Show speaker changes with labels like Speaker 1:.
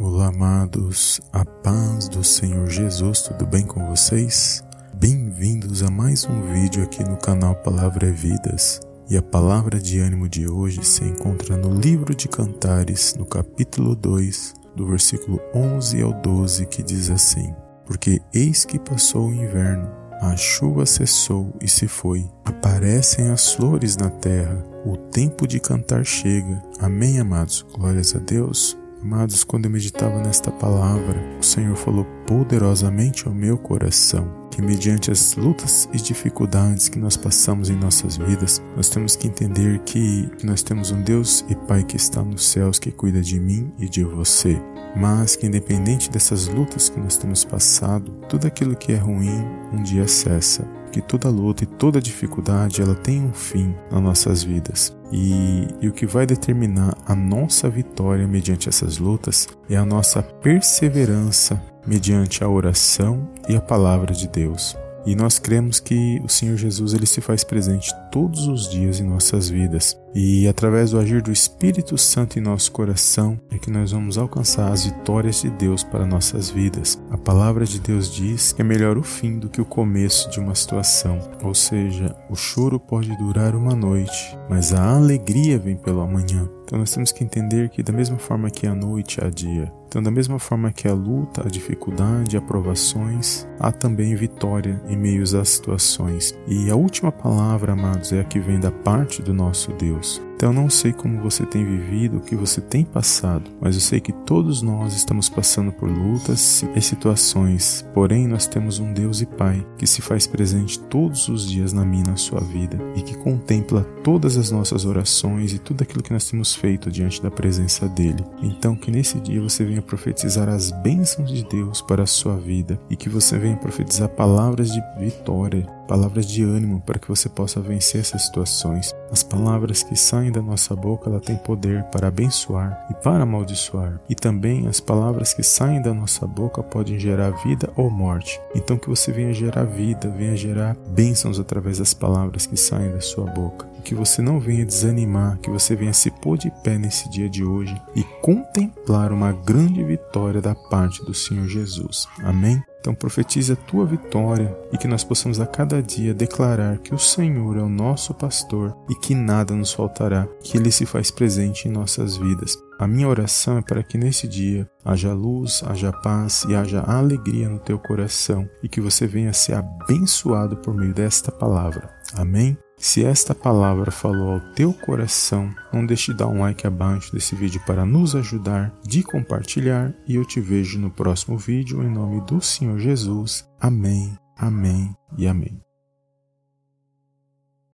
Speaker 1: Olá, amados, a paz do Senhor Jesus, tudo bem com vocês? Bem-vindos a mais um vídeo aqui no canal Palavra é Vidas. E a palavra de ânimo de hoje se encontra no livro de Cantares, no capítulo 2, do versículo 11 ao 12, que diz assim: Porque eis que passou o inverno, a chuva cessou e se foi, aparecem as flores na terra, o tempo de cantar chega. Amém, amados? Glórias a Deus. Amados, quando eu meditava nesta palavra, o Senhor falou poderosamente ao meu coração que, mediante as lutas e dificuldades que nós passamos em nossas vidas, nós temos que entender que nós temos um Deus e Pai que está nos céus que cuida de mim e de você. Mas que, independente dessas lutas que nós temos passado, tudo aquilo que é ruim um dia cessa que toda luta e toda dificuldade ela tem um fim nas nossas vidas. E, e, o que vai determinar a nossa vitória mediante essas lutas é a nossa perseverança mediante a oração e a palavra de Deus. E nós cremos que o Senhor Jesus ele se faz presente todos os dias em nossas vidas. E através do agir do Espírito Santo em nosso coração é que nós vamos alcançar as vitórias de Deus para nossas vidas. A palavra de Deus diz que é melhor o fim do que o começo de uma situação. Ou seja, o choro pode durar uma noite, mas a alegria vem pelo amanhã. Então nós temos que entender que da mesma forma que a noite há dia, então da mesma forma que a luta, a dificuldade, aprovações, há também vitória em meio às situações. E a última palavra, amados, é a que vem da parte do nosso Deus. Então eu não sei como você tem vivido, o que você tem passado, mas eu sei que todos nós estamos passando por lutas e situações. Porém, nós temos um Deus e Pai que se faz presente todos os dias na minha na sua vida e que contempla todas as nossas orações e tudo aquilo que nós temos feito diante da presença dele. Então que nesse dia você venha profetizar as bênçãos de Deus para a sua vida e que você venha profetizar palavras de vitória, palavras de ânimo para que você possa vencer essas situações. As palavras que da nossa boca, ela tem poder para abençoar e para amaldiçoar. E também as palavras que saem da nossa boca podem gerar vida ou morte. Então que você venha gerar vida, venha gerar bênçãos através das palavras que saem da sua boca. Que você não venha desanimar, que você venha se pôr de pé nesse dia de hoje e contemplar uma grande vitória da parte do Senhor Jesus. Amém? Então profetize a tua vitória e que nós possamos a cada dia declarar que o Senhor é o nosso pastor e que nada nos faltará, que Ele se faz presente em nossas vidas. A minha oração é para que nesse dia haja luz, haja paz e haja alegria no teu coração e que você venha ser abençoado por meio desta palavra. Amém? Se esta palavra falou ao teu coração, não deixe de dar um like abaixo desse vídeo para nos ajudar, de compartilhar e eu te vejo no próximo vídeo em nome do Senhor Jesus. Amém, amém e amém.